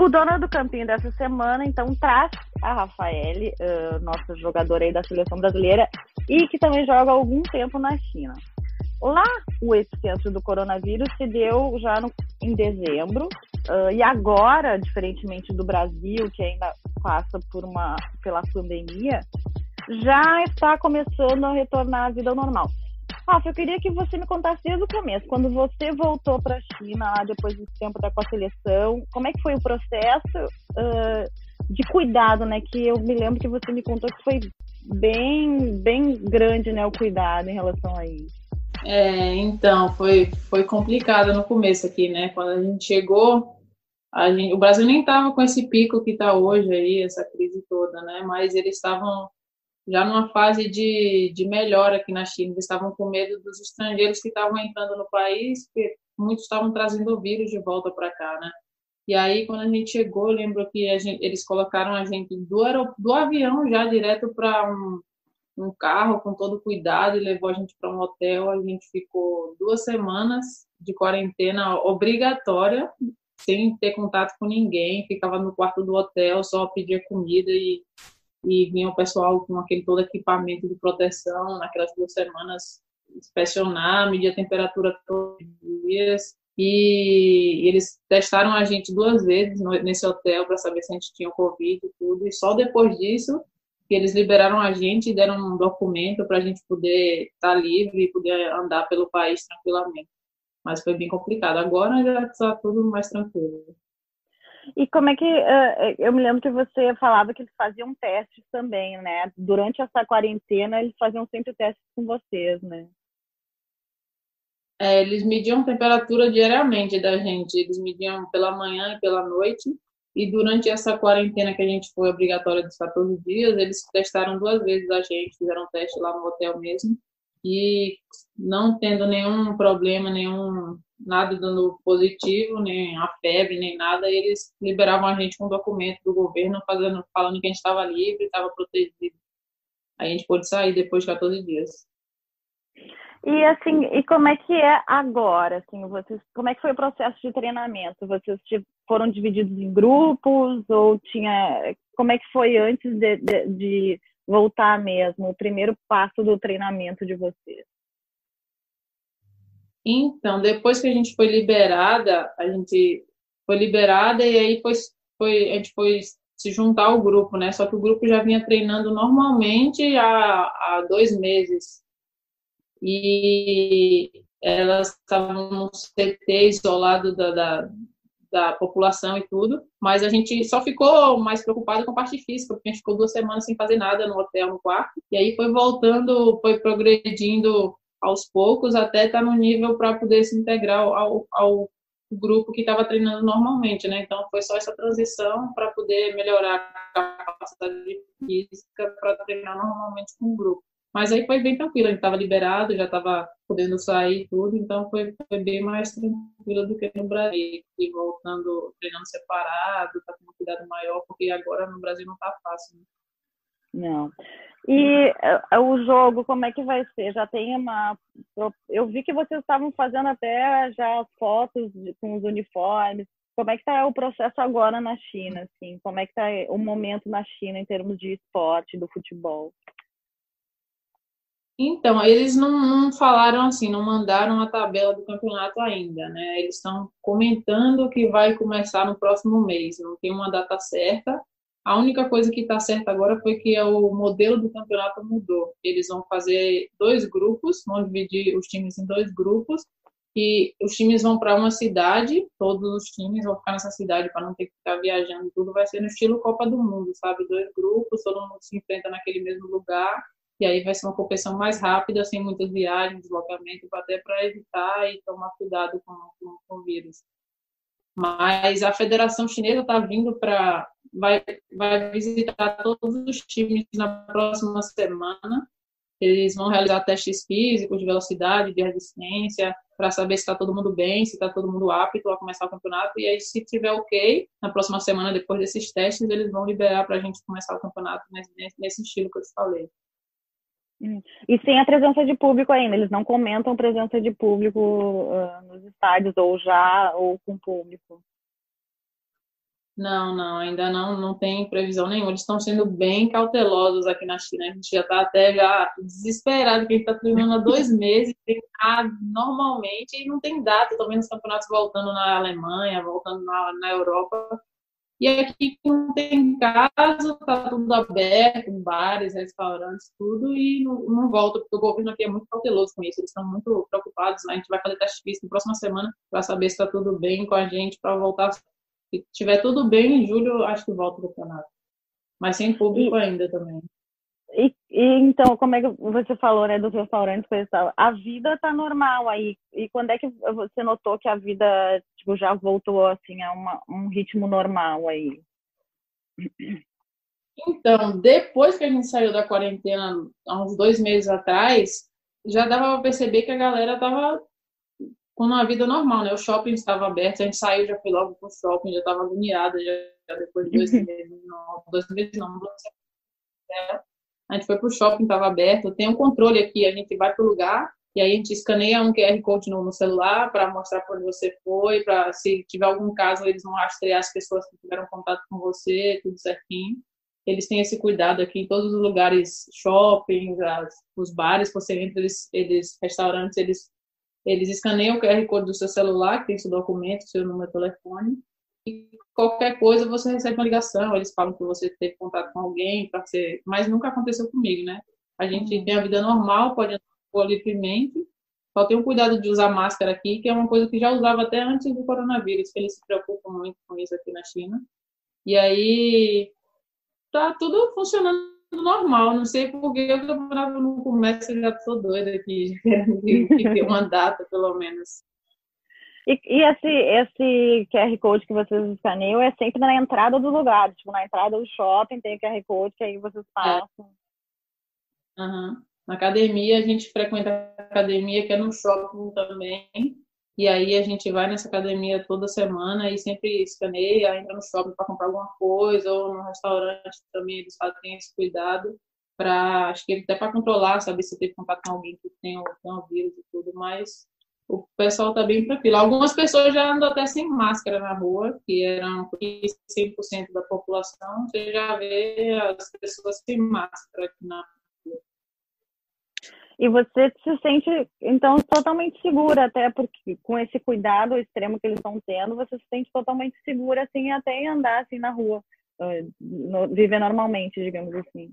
O dono do campinho dessa semana, então, traz a Rafaele, uh, nossa jogadora aí da seleção brasileira, e que também joga há algum tempo na China. Lá, o epicentro do coronavírus se deu já no, em dezembro, uh, e agora, diferentemente do Brasil, que ainda passa por uma, pela pandemia, já está começando a retornar à vida normal. Rafa, eu queria que você me contasse desde o começo, quando você voltou para a China, depois desse tempo da com a seleção, como é que foi o processo uh, de cuidado, né? Que eu me lembro que você me contou que foi bem, bem grande, né, o cuidado em relação a isso. É, então, foi, foi complicado no começo aqui, né? Quando a gente chegou, a gente, o Brasil nem estava com esse pico que está hoje aí, essa crise toda, né? Mas eles estavam já numa fase de, de melhora aqui na China. Eles estavam com medo dos estrangeiros que estavam entrando no país, porque muitos estavam trazendo o vírus de volta para cá, né? E aí, quando a gente chegou, lembro que gente, eles colocaram a gente do, do avião já direto para um, um carro com todo cuidado e levou a gente para um hotel. A gente ficou duas semanas de quarentena obrigatória, sem ter contato com ninguém. Ficava no quarto do hotel, só pedia comida e e vinha o pessoal com aquele todo equipamento de proteção naquelas duas semanas inspecionar, medir a temperatura todos os dias. E eles testaram a gente duas vezes nesse hotel para saber se a gente tinha covid e tudo. E só depois disso que eles liberaram a gente e deram um documento para a gente poder estar tá livre e poder andar pelo país tranquilamente. Mas foi bem complicado. Agora já está tudo mais tranquilo e como é que. Uh, eu me lembro que você falava que eles faziam testes também, né? Durante essa quarentena, eles faziam sempre testes com vocês, né? É, eles mediam temperatura diariamente da gente. Eles mediam pela manhã e pela noite. E durante essa quarentena que a gente foi obrigatória dos 14 dias, eles testaram duas vezes a gente, fizeram teste lá no hotel mesmo. E não tendo nenhum problema, nenhum nada dando positivo, nem a febre, nem nada, eles liberavam a gente com um documento do governo fazendo, falando que a gente estava livre, estava protegido. A gente pôde sair depois de 14 dias. E assim, e como é que é agora? Assim, vocês, como é que foi o processo de treinamento? Vocês foram divididos em grupos ou tinha? Como é que foi antes de, de, de voltar mesmo? O primeiro passo do treinamento de vocês? Então, depois que a gente foi liberada, a gente foi liberada e aí foi, foi, a gente foi se juntar ao grupo, né? Só que o grupo já vinha treinando normalmente há, há dois meses. E elas estavam no CT isolado da, da, da, população e tudo, mas a gente só ficou mais preocupado com a parte física, porque a gente ficou duas semanas sem fazer nada no hotel, no quarto, e aí foi voltando, foi progredindo aos poucos até estar tá no nível para poder se integrar ao, ao grupo que estava treinando normalmente, né? Então foi só essa transição para poder melhorar a capacidade física para treinar normalmente com o grupo. Mas aí foi bem tranquilo, a gente estava liberado, já estava podendo sair tudo, então foi, foi, bem mais tranquilo do que no Brasil, e voltando, treinando separado, tá com um cuidado maior, porque agora no Brasil não está fácil. Né? Não. E uh, o jogo, como é que vai ser? Já tem uma. Eu vi que vocês estavam fazendo até já fotos de, com os uniformes. Como é que está o processo agora na China? Assim? Como é que está o momento na China em termos de esporte, do futebol? Então, eles não, não, falaram assim, não mandaram a tabela do campeonato ainda, né? Eles estão comentando que vai começar no próximo mês, não tem uma data certa, a única coisa que está certa agora foi que o modelo do campeonato mudou. Eles vão fazer dois grupos, vão dividir os times em dois grupos, e os times vão para uma cidade, todos os times vão ficar nessa cidade para não ter que ficar viajando, tudo vai ser no estilo Copa do Mundo, sabe? Dois grupos, todo mundo se enfrenta naquele mesmo lugar, e aí vai ser uma competição mais rápida, sem muitas viagens, deslocamento, até para evitar e tomar cuidado com, com, com o vírus. Mas a Federação Chinesa está vindo para vai, vai visitar todos os times na próxima semana. Eles vão realizar testes físicos de velocidade, de resistência, para saber se está todo mundo bem, se está todo mundo apto a começar o campeonato. E aí, se tiver ok, na próxima semana, depois desses testes, eles vão liberar para a gente começar o campeonato nesse, nesse estilo que eu te falei. E sem a presença de público ainda, eles não comentam presença de público uh, nos estádios, ou já, ou com público. Não, não, ainda não, não tem previsão nenhuma. Eles estão sendo bem cautelosos aqui na China. A gente já está até já desesperado, que a gente está treinando há dois meses, tem normalmente, e não tem data também nos campeonatos voltando na Alemanha, voltando na, na Europa. E aqui não tem caso, está tudo aberto, bares, restaurantes, tudo, e não, não, volta, porque o governo aqui é muito cauteloso com isso, eles estão muito preocupados. Né? A gente vai fazer teste físico na próxima semana para saber se está tudo bem com a gente, para voltar se tiver tudo bem, em julho acho que volta o campeonato. Mas sem público ainda também. E, e, então, como é que você falou, né, dos restaurantes e tal? A vida tá normal aí. E quando é que você notou que a vida tipo, já voltou assim a uma, um ritmo normal aí? Então, depois que a gente saiu da quarentena, há uns dois meses atrás, já dava para perceber que a galera tava com uma vida normal, né? O shopping estava aberto, a gente saiu, já foi logo pro shopping, já estava agoniada, já, já, depois de dois meses, não, dois meses não, não a gente foi pro shopping, estava aberto, tem um controle aqui, a gente vai pro lugar e aí a gente escaneia um QR Code no, no celular para mostrar para onde você foi, para se tiver algum caso eles vão rastrear as pessoas que tiveram contato com você, tudo certinho. Eles têm esse cuidado aqui em todos os lugares, shoppings, os bares, você entra, eles, eles restaurantes, eles eles escaneiam o QR Code do seu celular, que tem seu documento, seu número de telefone, e qualquer coisa você recebe uma ligação, eles falam que você teve contato com alguém, para ser, mas nunca aconteceu comigo, né? A gente uhum. tem a vida normal, pode andar livremente, só tem o cuidado de usar máscara aqui, que é uma coisa que já usava até antes do coronavírus, que eles se preocupam muito com isso aqui na China. E aí tá tudo funcionando normal, não sei porque eu trabalhava no comércio e já estou doida aqui, de ter uma data, pelo menos. E, e, esse, esse QR Code que vocês escaneiam é sempre na entrada do lugar, tipo, na entrada do shopping tem o QR Code que aí vocês é. passam. É. Uhum. Na academia, a gente frequenta a academia que é no shopping também. E aí a gente vai nessa academia toda semana e sempre escaneia, entra no shopping para comprar alguma coisa, ou no restaurante também eles fazem esse cuidado para, acho que até para controlar, saber se teve contato com alguém que tem o, tem vírus e tudo, mas o pessoal está bem tranquilo. Algumas pessoas já andam até sem máscara na rua, que eram 100% da população, você já vê as pessoas sem máscara aqui na e você se sente, então, totalmente segura, até porque com esse cuidado extremo que eles estão tendo, você se sente totalmente segura, assim, até em andar, assim, na rua, no, viver normalmente, digamos assim.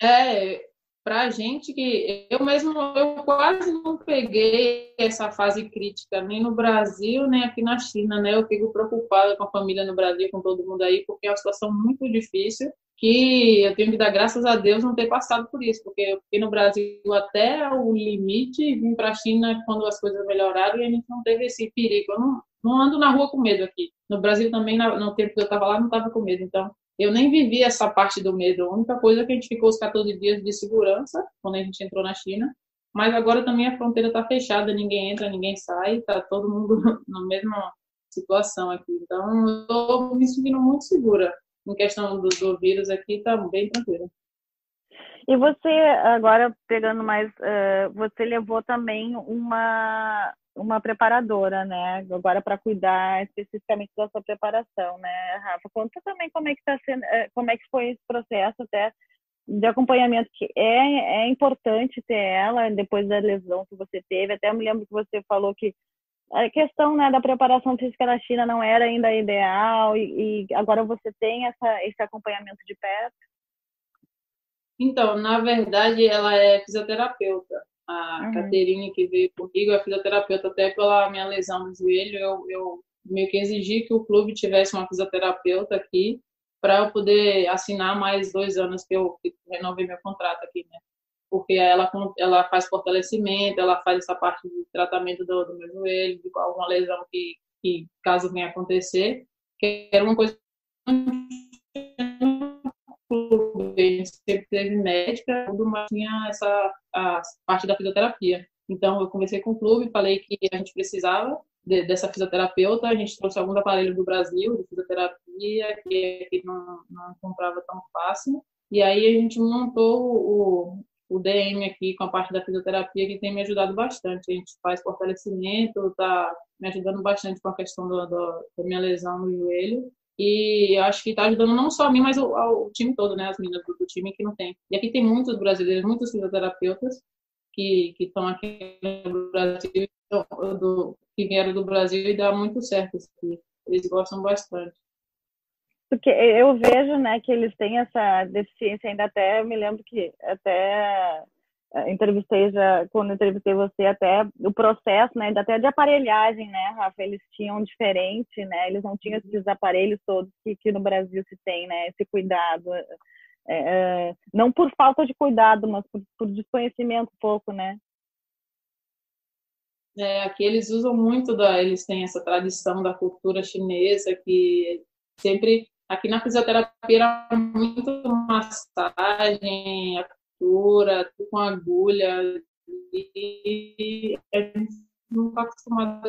É, pra gente que eu mesmo eu quase não peguei essa fase crítica nem no Brasil nem aqui na China né eu fico preocupada com a família no Brasil com todo mundo aí porque é uma situação muito difícil que eu tenho que dar graças a Deus não ter passado por isso, porque eu fiquei no Brasil até o limite, vim para a China quando as coisas melhoraram e a gente não teve esse perigo. Eu não, não ando na rua com medo aqui. No Brasil também, no tempo que eu estava lá, não estava com medo. Então, eu nem vivi essa parte do medo. A única coisa é que a gente ficou os 14 dias de segurança quando a gente entrou na China. Mas agora também a fronteira está fechada, ninguém entra, ninguém sai, está todo mundo na mesma situação aqui. Então, eu estou me sentindo muito segura em questão do, do vírus aqui, está bem tranquilo. E você, agora pegando mais, uh, você levou também uma, uma preparadora, né? Agora para cuidar especificamente da sua preparação, né, Rafa? Conta também como é que está sendo, uh, como é que foi esse processo até de acompanhamento que é, é importante ter ela depois da lesão que você teve. Até eu me lembro que você falou que a questão né, da preparação física na China não era ainda ideal e, e, agora você tem essa, esse acompanhamento de perto? Então, na verdade, ela é fisioterapeuta. A uhum. Caterine, que veio comigo, é fisioterapeuta até pela minha lesão no joelho. Eu, eu meio que exigi que o clube tivesse uma fisioterapeuta aqui para eu poder assinar mais dois anos que eu renovei meu contrato aqui, né? Porque ela, ela faz fortalecimento, ela faz essa parte de tratamento do, do meu joelho, de alguma lesão que, que caso venha acontecer, que era uma coisa sempre teve médica, mas tinha essa a parte da fisioterapia. Então, eu conversei com o clube, falei que a gente precisava de, dessa fisioterapeuta, a gente trouxe alguns aparelhos do Brasil, de fisioterapia, que, que não, não comprava tão fácil, e aí a gente montou o, o DM aqui com a parte da fisioterapia que tem me ajudado bastante. A gente faz fortalecimento, está me ajudando bastante com a questão do, do, da minha lesão no joelho. E acho que está ajudando não só a mim, mas ao, ao time todo, né? As meninas do, do, time que não tem. E aqui tem muitos brasileiros, muitos fisioterapeutas que estão aqui no Brasil, do, que vieram do Brasil e dá muito certo. Assim. Eles gostam bastante. Porque eu vejo, né, que eles têm essa deficiência, ainda até, eu me lembro que até eh, entrevistei já, quando entrevistei você, até o processo, né, até de aparelhagem, né, Rafa, eles tinham diferente, né, eles não tinham esses aparelhos todos que, que no Brasil se tem, né, esse cuidado, é, não por falta de cuidado, mas por, por desconhecimento pouco, né. É, aqui eles usam muito da, eles têm essa tradição da cultura chinesa que sempre Aqui na fisioterapia era muito massagem, acupuntura, tudo com agulha. E a gente não está acostumado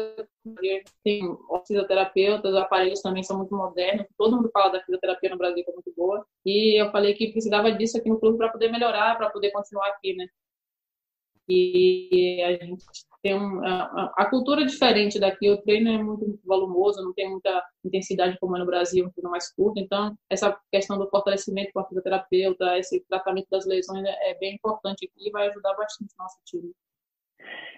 Tem fisioterapeutas, os aparelhos também são muito modernos. Todo mundo fala da fisioterapia no Brasil que é muito boa. E eu falei que precisava disso aqui no clube para poder melhorar, para poder continuar aqui, né? E a gente tem um, a, a, cultura é diferente daqui, o treino é muito volumoso, não tem muita intensidade como é no Brasil, um treino mais curto, então essa questão do fortalecimento com a fisioterapeuta, esse tratamento das lesões é, é bem importante aqui e vai ajudar bastante o nosso time.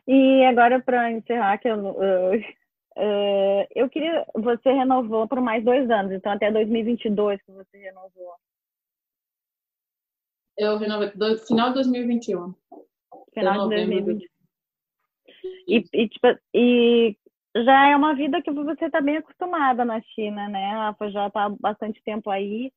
E agora, para encerrar, que eu, uh, uh, eu queria. Você renovou por mais dois anos, então até 2022 que você renovou. Eu renovei do final de 2021. Final de 2021. E, e, tipo, e já é uma vida que você está bem acostumada na China, né, Rafa? Já está há bastante tempo aí.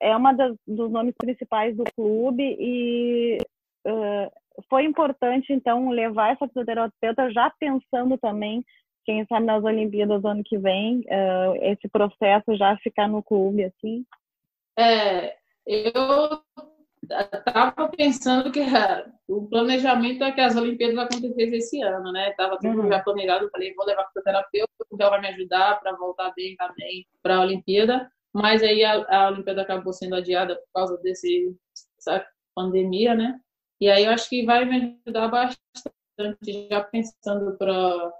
É uma das, dos nomes principais do clube e uh, foi importante, então, levar essa fisioterapeuta já pensando também, quem sabe nas Olimpíadas do ano que vem, uh, esse processo já ficar no clube, assim? É, eu estava pensando que o planejamento é que as Olimpíadas acontecessem esse ano, né? Tava tudo uhum. já planejado, falei, vou levar para o terapeuta, o Léo vai me ajudar para voltar bem também para a Olimpíada, mas aí a, a Olimpíada acabou sendo adiada por causa desse dessa pandemia, né? E aí eu acho que vai me ajudar bastante, já pensando para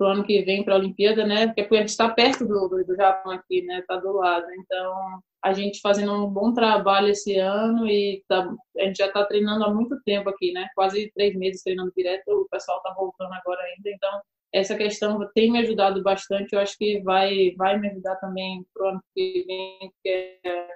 o ano que vem para a Olimpíada, né? Porque a gente está perto do, do Japão aqui, né? Está do lado, então a gente fazendo um bom trabalho esse ano e tá, a gente já está treinando há muito tempo aqui, né? Quase três meses treinando direto, o pessoal está voltando agora ainda, então essa questão tem me ajudado bastante, eu acho que vai, vai me ajudar também para o ano que vem, que é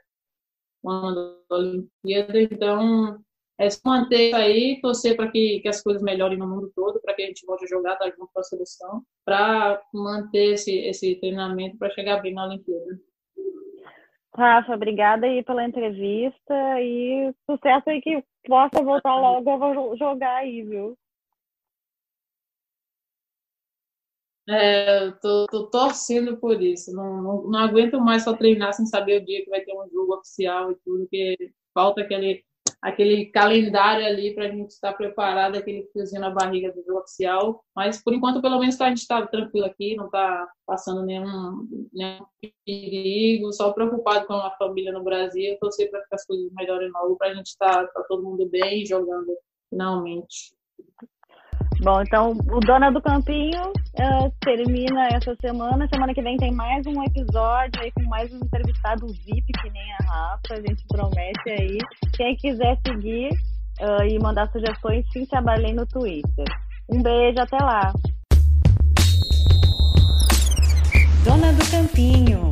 o ano da Olimpíada, então é só manter aí, torcer para que, que as coisas melhorem no mundo todo, para que a gente volte a jogar, tá junto com a seleção, para manter esse, esse treinamento para chegar bem na Olimpíada. Rafa, obrigada aí pela entrevista e sucesso aí que possa voltar logo a jogar aí, viu? É, eu tô, tô, torcendo por isso. Não, não, não, aguento mais só treinar sem saber o dia que vai ter um jogo oficial e tudo, que falta aquele aquele calendário ali para a gente estar preparado, aquele friozinho na barriga do oficial. Mas, por enquanto, pelo menos a gente está tranquilo aqui, não está passando nenhum, nenhum perigo, só preocupado com a família no Brasil, torcer para que as coisas melhorem logo, para a gente estar tá, tá todo mundo bem jogando finalmente. Bom, então o Dona do Campinho uh, termina essa semana. Semana que vem tem mais um episódio aí com mais um entrevistado VIP, que nem a Rafa. A gente promete aí. Quem quiser seguir uh, e mandar sugestões, Cintia Barley no Twitter. Um beijo, até lá. Dona do Campinho.